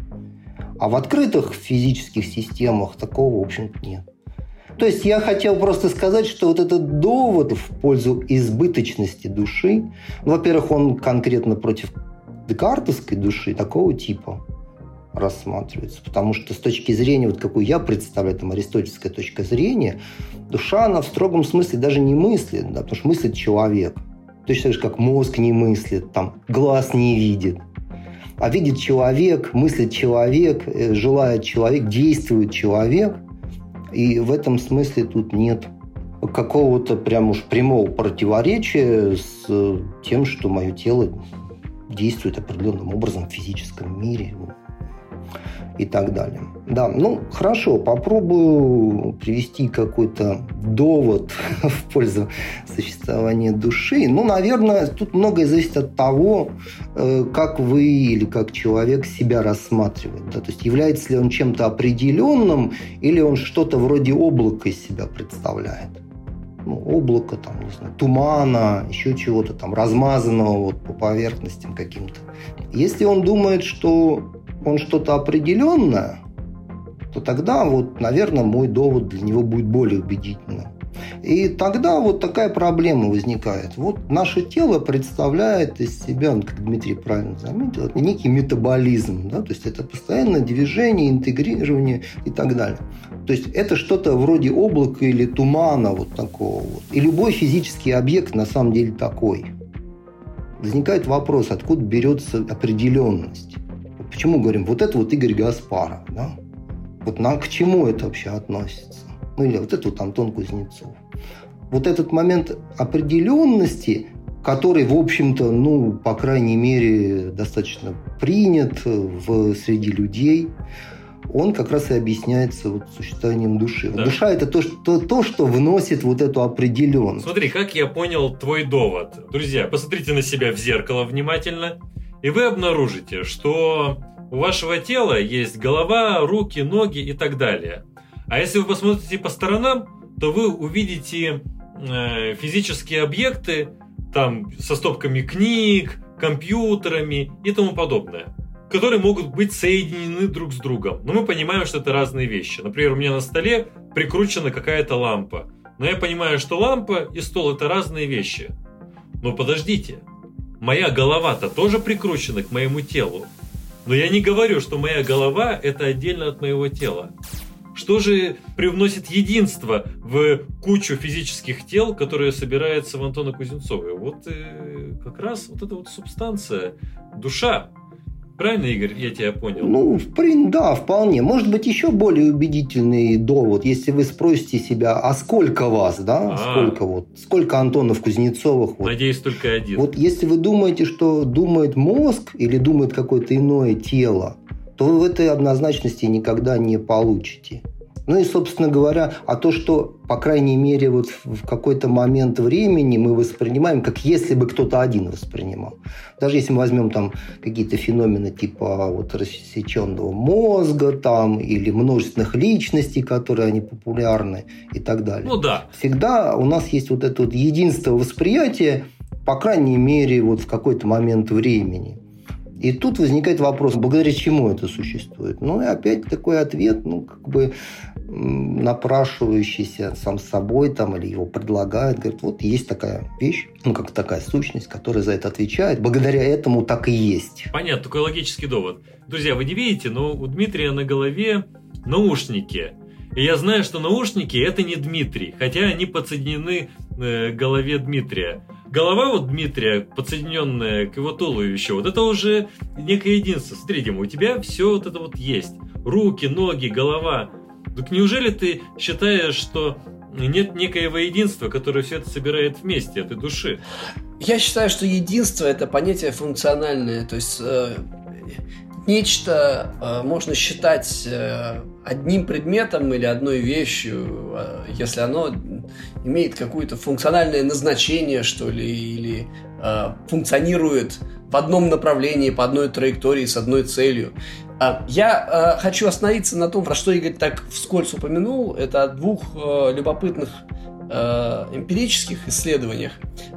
А в открытых физических системах такого, в общем-то, нет. То есть я хотел просто сказать, что вот этот довод в пользу избыточности души, ну, во-первых, он конкретно против декартовской души такого типа – рассматривается. Потому что с точки зрения, вот какую я представляю, там, аристотельская точка зрения, душа, она в строгом смысле даже не мыслит, да, потому что мыслит человек. Точно так же, как мозг не мыслит, там, глаз не видит. А видит человек, мыслит человек, э, желает человек, действует человек. И в этом смысле тут нет какого-то прям уж прямого противоречия с тем, что мое тело действует определенным образом в физическом мире и так далее. Да, ну хорошо, попробую привести какой-то довод в пользу существования души. Ну, наверное, тут многое зависит от того, э, как вы или как человек себя рассматривает. Да? То есть является ли он чем-то определенным или он что-то вроде облака из себя представляет ну, облако, там, не знаю, тумана, еще чего-то там размазанного вот по поверхностям каким-то. Если он думает, что он что-то определенное, то тогда вот, наверное, мой довод для него будет более убедительным. И тогда вот такая проблема возникает. Вот наше тело представляет из себя, как Дмитрий правильно заметил, некий метаболизм. Да? То есть это постоянное движение, интегрирование и так далее. То есть это что-то вроде облака или тумана вот такого. Вот. И любой физический объект на самом деле такой. Возникает вопрос, откуда берется определенность. Почему говорим, вот это вот Игорь Гаспаров, да? Вот нам к чему это вообще относится? Ну или вот это вот Антон Кузнецов. Вот этот момент определенности, который, в общем-то, ну, по крайней мере, достаточно принят в, среди людей, он как раз и объясняется вот существованием души. Да. Душа – это то что, то, что вносит вот эту определенность. Смотри, как я понял твой довод. Друзья, посмотрите на себя в зеркало внимательно, и вы обнаружите, что у вашего тела есть голова, руки, ноги и так далее. А если вы посмотрите по сторонам, то вы увидите э, физические объекты, там со стопками книг, компьютерами и тому подобное которые могут быть соединены друг с другом. Но мы понимаем, что это разные вещи. Например, у меня на столе прикручена какая-то лампа. Но я понимаю, что лампа и стол это разные вещи. Но подождите, моя голова-то тоже прикручена к моему телу. Но я не говорю, что моя голова это отдельно от моего тела. Что же привносит единство в кучу физических тел, которые собираются в Антона Кузнецова? Вот э, как раз вот эта вот субстанция, душа, Правильно, Игорь, я тебя понял? Ну, в принципе, да, вполне. Может быть, еще более убедительный довод, если вы спросите себя, а сколько вас, да? А-а-а. Сколько вот? Сколько Антонов Кузнецовых? Вот. Надеюсь, только один. Вот если вы думаете, что думает мозг или думает какое-то иное тело, то вы в этой однозначности никогда не получите. Ну и, собственно говоря, а то, что, по крайней мере, вот в какой-то момент времени мы воспринимаем, как если бы кто-то один воспринимал. Даже если мы возьмем там какие-то феномены типа вот рассеченного мозга там или множественных личностей, которые они популярны и так далее. Ну да. Всегда у нас есть вот это вот единство восприятия, по крайней мере, вот в какой-то момент времени. И тут возникает вопрос, благодаря чему это существует? Ну и опять такой ответ, ну как бы напрашивающийся сам собой там или его предлагает, говорит, вот есть такая вещь, ну как такая сущность, которая за это отвечает, благодаря этому так и есть. Понятно, такой логический довод. Друзья, вы не видите, но у Дмитрия на голове наушники. И я знаю, что наушники это не Дмитрий, хотя они подсоединены э, к голове Дмитрия голова вот Дмитрия, подсоединенная к его туловищу, вот это уже некое единство. Смотри, Дима, у тебя все вот это вот есть. Руки, ноги, голова. Так неужели ты считаешь, что нет некоего единства, которое все это собирает вместе, этой души? Я считаю, что единство – это понятие функциональное. То есть э, нечто э, можно считать э, одним предметом или одной вещью, э, если оно имеет какое-то функциональное назначение, что ли, или э, функционирует в одном направлении, по одной траектории, с одной целью. А, я э, хочу остановиться на том, про что Игорь так вскользь упомянул. Это о двух э, любопытных эмпирических исследованиях.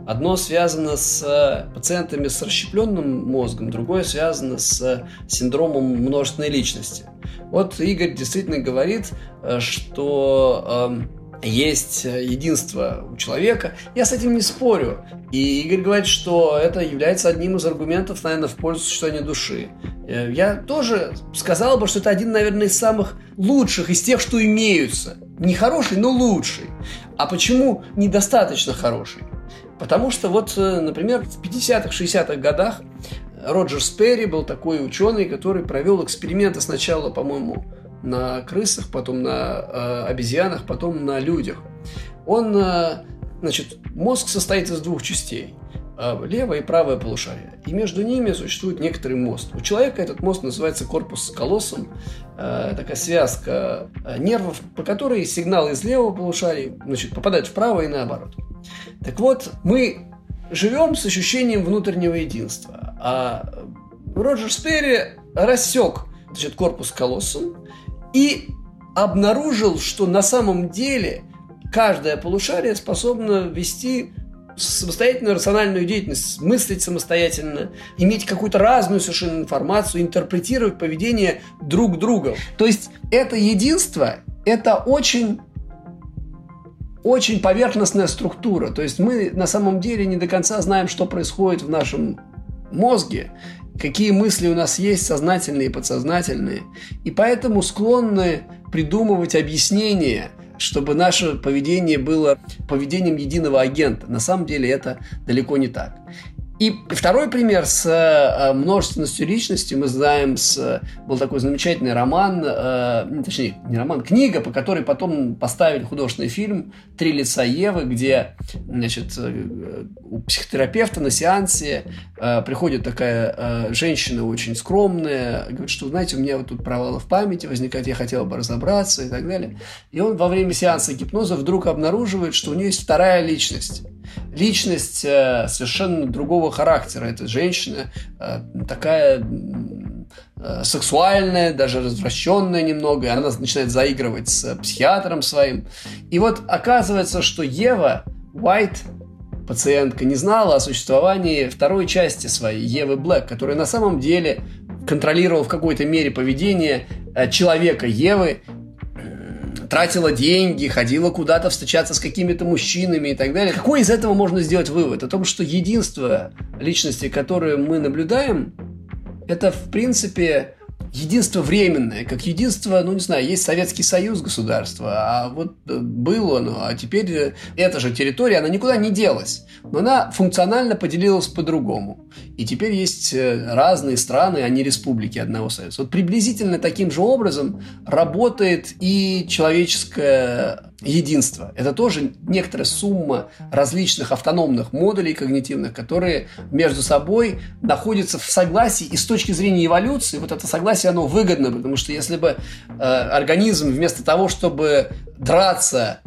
Одно связано с э, пациентами с расщепленным мозгом, другое связано с синдромом множественной личности. Вот Игорь действительно говорит, э, что э, есть э, единство у человека. Я с этим не спорю. И Игорь говорит, что это является одним из аргументов, наверное, в пользу существования души. Э, я тоже сказал бы, что это один, наверное, из самых лучших из тех, что имеются. Не хороший, но лучший. А почему недостаточно хороший? Потому что вот, э, например, в 50-х, 60-х годах Роджер Сперри был такой ученый, который провел эксперименты сначала, по-моему, на крысах, потом на э, обезьянах, потом на людях. Он, э, значит, мозг состоит из двух частей э, левое и правое полушарие. И между ними существует некоторый мост. У человека этот мост называется корпус колоссом, э, такая связка э, нервов, по которой сигналы из левого полушария значит, попадают в правое и наоборот. Так вот, мы живем с ощущением внутреннего единства. А Роджер Сперри рассек значит, корпус колоссом и обнаружил, что на самом деле каждое полушарие способно вести самостоятельную рациональную деятельность, мыслить самостоятельно, иметь какую-то разную совершенно информацию, интерпретировать поведение друг друга. То есть это единство, это очень очень поверхностная структура. То есть мы на самом деле не до конца знаем, что происходит в нашем мозге какие мысли у нас есть, сознательные и подсознательные. И поэтому склонны придумывать объяснения, чтобы наше поведение было поведением единого агента. На самом деле это далеко не так. И второй пример с э, множественностью личности мы знаем с... Был такой замечательный роман, э, точнее, не роман, книга, по которой потом поставили художественный фильм «Три лица Евы», где, значит, э, у психотерапевта на сеансе э, приходит такая э, женщина очень скромная, говорит, что, знаете, у меня вот тут провалы в памяти возникают, я хотела бы разобраться и так далее. И он во время сеанса гипноза вдруг обнаруживает, что у нее есть вторая личность личность э, совершенно другого характера. Эта женщина э, такая э, сексуальная, даже развращенная немного, и она начинает заигрывать с психиатром своим. И вот оказывается, что Ева Уайт, пациентка, не знала о существовании второй части своей, Евы Блэк, которая на самом деле контролировала в какой-то мере поведение человека Евы тратила деньги, ходила куда-то встречаться с какими-то мужчинами и так далее. Какой из этого можно сделать вывод? О том, что единство личности, которое мы наблюдаем, это, в принципе, единство временное, как единство, ну не знаю, есть Советский Союз государства, а вот э, было оно, а теперь э, эта же территория, она никуда не делась, но она функционально поделилась по-другому. И теперь есть э, разные страны, а не республики одного Союза. Вот приблизительно таким же образом работает и человеческое единство. Это тоже некоторая сумма различных автономных модулей когнитивных, которые между собой находятся в согласии. И с точки зрения эволюции, вот это согласие, оно выгодно, потому что если бы э, организм вместо того, чтобы драться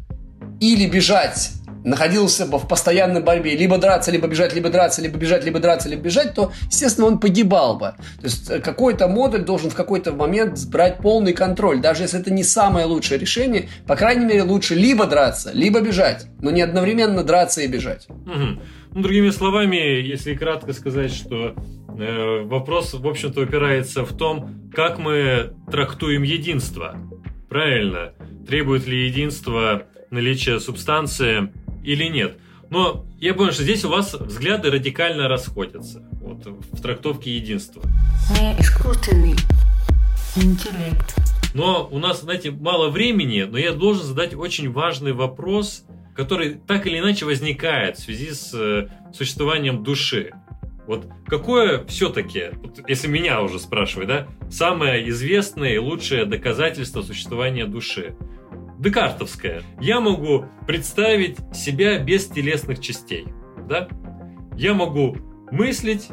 или бежать находился бы в постоянной борьбе, либо драться, либо бежать, либо драться, либо бежать, либо драться, либо бежать, то, естественно, он погибал бы. То есть э, какой-то модуль должен в какой-то момент брать полный контроль. Даже если это не самое лучшее решение, по крайней мере, лучше либо драться, либо бежать, но не одновременно драться и бежать. Угу. Ну, другими словами, если кратко сказать, что э, вопрос, в общем-то, упирается в том, как мы трактуем единство. Правильно? Требует ли единство наличия субстанции или нет. Но я понял, что здесь у вас взгляды радикально расходятся вот, в трактовке единства. Не искусственный интеллект. Но у нас, знаете, мало времени, но я должен задать очень важный вопрос, который так или иначе возникает в связи с э, существованием души. Вот какое все-таки, вот если меня уже спрашивают, да, самое известное и лучшее доказательство существования души? Декартовская. Я могу представить себя без телесных частей. Да? Я могу мыслить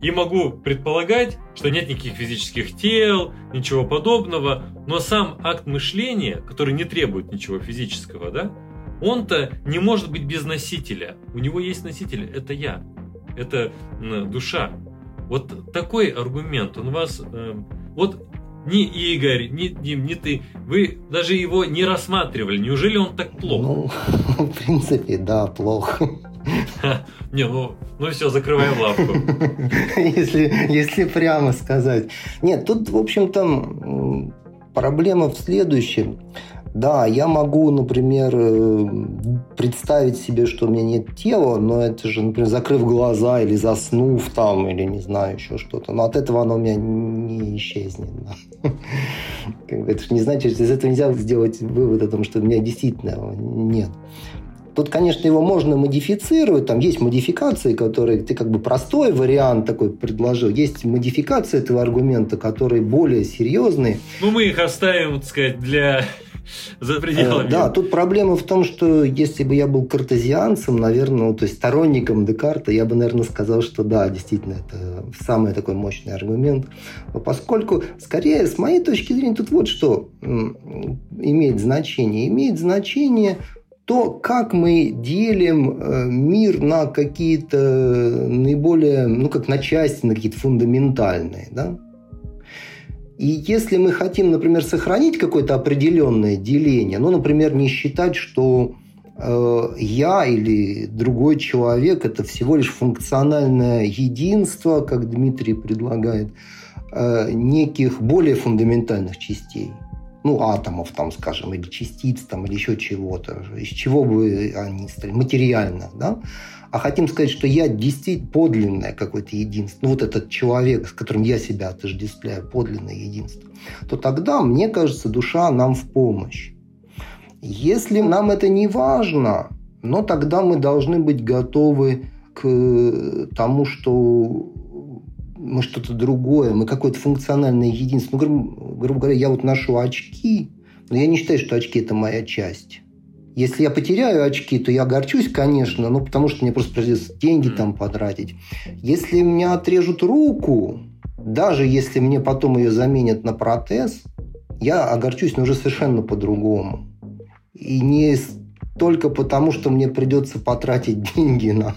и могу предполагать, что нет никаких физических тел, ничего подобного, но сам акт мышления, который не требует ничего физического, да, он-то не может быть без носителя. У него есть носитель, это я, это душа. Вот такой аргумент, он вас... Э, вот ни Игорь, ни Дим, ни ты, вы даже его не рассматривали. Неужели он так плох? Ну, в принципе, да, плох. Не, ну, ну все, закрываем лавку. Если, если прямо сказать. Нет, тут, в общем-то, проблема в следующем. Да, я могу, например, э, представить себе, что у меня нет тела, но это же, например, закрыв глаза или заснув там, или не знаю, еще что-то. Но от этого оно у меня не исчезнет. Это же не значит, что из этого нельзя сделать вывод о том, что у меня действительно нет. Тут, конечно, его можно модифицировать. Там есть модификации, которые ты как бы простой вариант такой предложил. Есть модификации этого аргумента, которые более серьезные. Ну, мы их оставим, так сказать, для за пределами. Да, тут проблема в том, что если бы я был картезианцем, наверное, ну, то есть сторонником Декарта, я бы, наверное, сказал, что да, действительно, это самый такой мощный аргумент. Но поскольку, скорее, с моей точки зрения, тут вот что имеет значение. Имеет значение то, как мы делим э, мир на какие-то наиболее, ну, как на части, на какие-то фундаментальные, да? И если мы хотим, например, сохранить какое-то определенное деление, ну, например, не считать, что э, я или другой человек это всего лишь функциональное единство, как Дмитрий предлагает, э, неких более фундаментальных частей ну, атомов, там, скажем, или частиц, там, или еще чего-то, из чего бы они стали, материально, да, а хотим сказать, что я действительно подлинное какое-то единство, ну, вот этот человек, с которым я себя отождествляю, подлинное единство, то тогда, мне кажется, душа нам в помощь. Если нам это не важно, но тогда мы должны быть готовы к к тому, что мы что-то другое, мы какое-то функциональное единство. Ну, грубо, грубо говоря, я вот ношу очки, но я не считаю, что очки – это моя часть. Если я потеряю очки, то я огорчусь, конечно, ну, потому что мне просто придется деньги там потратить. Если меня отрежут руку, даже если мне потом ее заменят на протез, я огорчусь, но уже совершенно по-другому. И не только потому, что мне придется потратить деньги на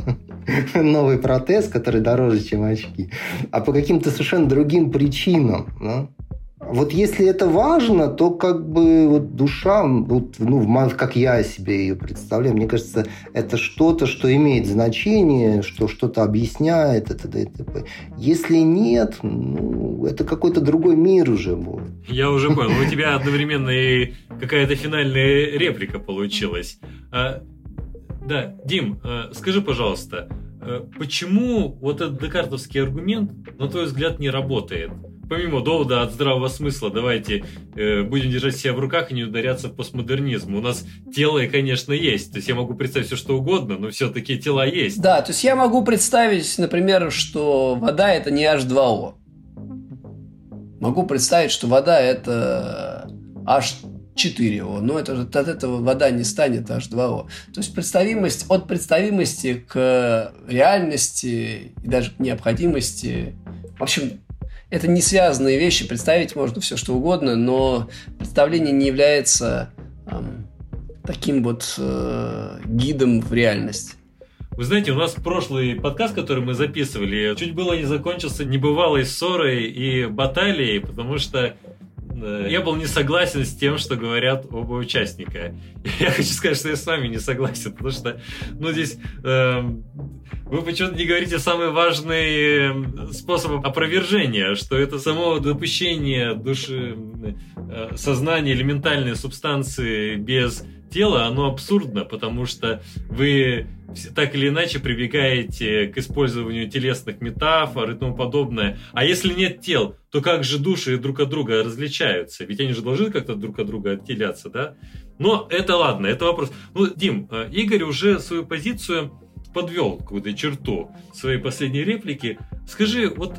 новый протез, который дороже, чем очки, а по каким-то совершенно другим причинам. Да? Вот если это важно, то как бы вот душа, вот, ну, как я себе ее представляю, мне кажется, это что-то, что имеет значение, что что-то объясняет. Это, это, это. Если нет, ну, это какой-то другой мир уже будет. Я уже понял. У тебя одновременно и какая-то финальная реплика получилась. А, да, Дим, а, скажи, пожалуйста, а, почему вот этот декартовский аргумент, на твой взгляд, не работает? Помимо довода от здравого смысла, давайте э, будем держать себя в руках и не ударяться в постмодернизм. У нас тело, конечно, есть. То есть я могу представить все, что угодно, но все-таки тела есть. Да, то есть я могу представить, например, что вода это не H2O. Могу представить, что вода это H4O, но это, от этого вода не станет H2O. То есть представимость, от представимости к реальности и даже к необходимости, в общем, это не связанные вещи, представить можно все что угодно, но представление не является эм, таким вот э, гидом в реальность. Вы знаете, у нас прошлый подкаст, который мы записывали, чуть было не закончился небывалой ссорой и баталией, потому что я был не согласен с тем, что говорят оба участника. Я хочу сказать, что я с вами не согласен, потому что, ну, здесь э, вы почему-то не говорите самый важный эм, способ опровержения, что это само допущение души, э, сознания элементальной субстанции без тела, оно абсурдно, потому что вы так или иначе прибегаете к использованию телесных метафор и тому подобное. А если нет тел, то как же души друг от друга различаются? Ведь они же должны как-то друг от друга отделяться, да? Но это ладно, это вопрос. Ну, Дим, э, Игорь уже свою позицию подвел какую-то черту своей последней реплики. Скажи, вот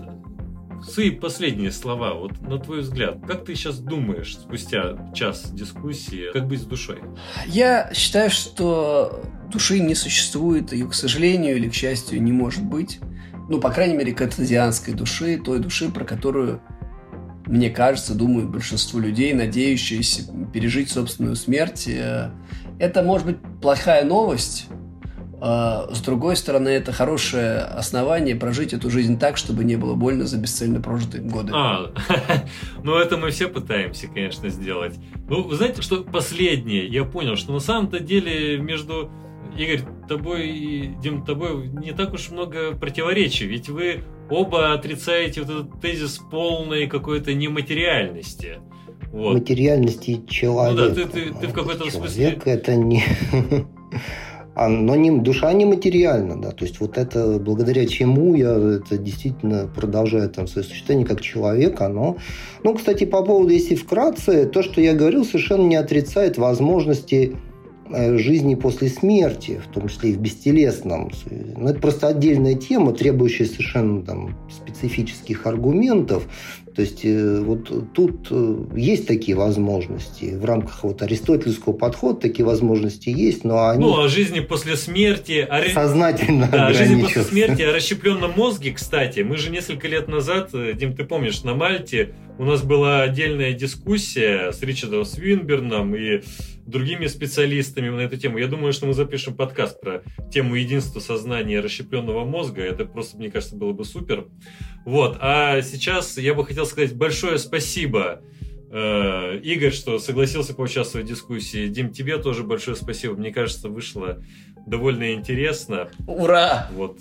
свои последние слова, вот на твой взгляд, как ты сейчас думаешь спустя час дискуссии, как быть с душой? Я считаю, что души не существует, ее, к сожалению или к счастью, не может быть. Ну, по крайней мере, катазианской души, той души, про которую, мне кажется, думают большинство людей, надеющиеся пережить собственную смерть. Э, это может быть плохая новость, с другой стороны, это хорошее основание прожить эту жизнь так, чтобы не было больно за бесцельно прожитые годы. А, ну это мы все пытаемся, конечно, сделать. Ну, вы знаете, что последнее, я понял, что на самом-то деле между Игорь, тобой и Дим, тобой не так уж много противоречий, ведь вы оба отрицаете вот этот тезис полной какой-то нематериальности. Вот. Материальности человека. Ну да, ты, ты, ты в какой-то Человек смысле... это не... но не, душа нематериальна, да, то есть вот это, благодаря чему я это действительно продолжаю там свое существование как человек, оно, ну, кстати, по поводу, если вкратце, то, что я говорил, совершенно не отрицает возможности жизни после смерти, в том числе и в бестелесном. Но ну, это просто отдельная тема, требующая совершенно там, специфических аргументов. То есть э, вот тут э, есть такие возможности. В рамках вот аристотельского подхода такие возможности есть, но они... Ну, о жизни после смерти... О... Сознательно Да, о жизни после смерти, о расщепленном мозге, кстати. Мы же несколько лет назад, э, Дим, ты помнишь, на Мальте у нас была отдельная дискуссия с Ричардом Свинберном и другими специалистами на эту тему. Я думаю, что мы запишем подкаст про тему единства сознания расщепленного мозга. Это просто, мне кажется, было бы супер. Вот. А сейчас я бы хотел сказать большое спасибо э, Игорь, что согласился поучаствовать в дискуссии. Дим, тебе тоже большое спасибо. Мне кажется, вышло довольно интересно. Ура! Вот.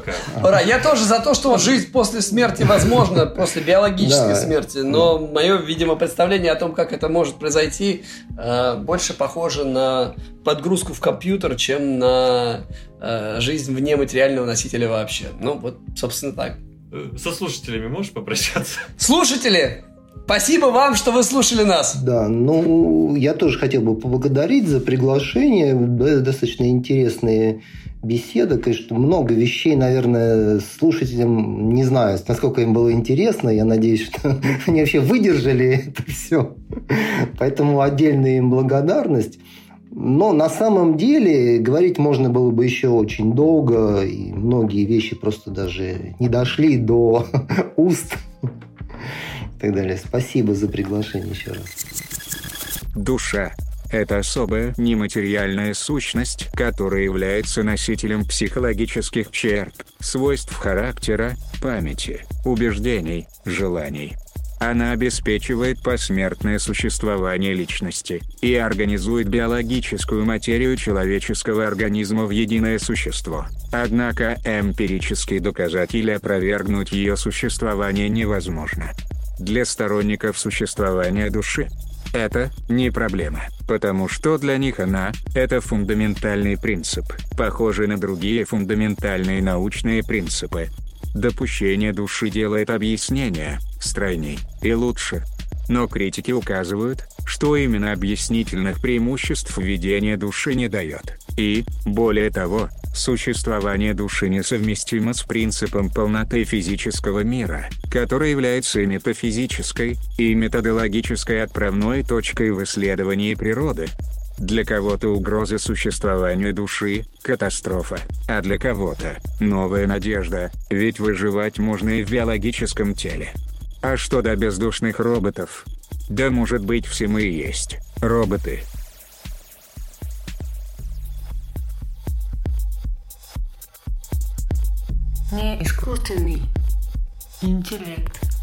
Пока. Ура, я тоже за то, что жизнь после смерти возможна, после биологической да. смерти, но мое, видимо, представление о том, как это может произойти, э, больше похоже на подгрузку в компьютер, чем на э, жизнь вне материального носителя вообще. Ну, вот, собственно, так. Э, со слушателями можешь попрощаться? Слушатели, Спасибо вам, что вы слушали нас. Да, ну, я тоже хотел бы поблагодарить за приглашение. Достаточно интересные беседы. Конечно, много вещей, наверное, слушателям не знаю, насколько им было интересно. Я надеюсь, что они вообще выдержали это все. Поэтому отдельная им благодарность. Но на самом деле говорить можно было бы еще очень долго, и многие вещи просто даже не дошли до уст и так далее. Спасибо за приглашение еще раз. Душа – это особая нематериальная сущность, которая является носителем психологических черт, свойств характера, памяти, убеждений, желаний. Она обеспечивает посмертное существование личности и организует биологическую материю человеческого организма в единое существо. Однако эмпирически доказать или опровергнуть ее существование невозможно. Для сторонников существования души это не проблема, потому что для них она – это фундаментальный принцип, похожий на другие фундаментальные научные принципы. Допущение души делает объяснение стройней и лучше. Но критики указывают, что именно объяснительных преимуществ введение души не дает. И, более того, Существование души несовместимо с принципом полноты физического мира, который является и метафизической, и методологической отправной точкой в исследовании природы. Для кого-то угроза существованию души – катастрофа, а для кого-то – новая надежда, ведь выживать можно и в биологическом теле. А что до бездушных роботов? Да может быть все мы и есть роботы. не искусственный интеллект.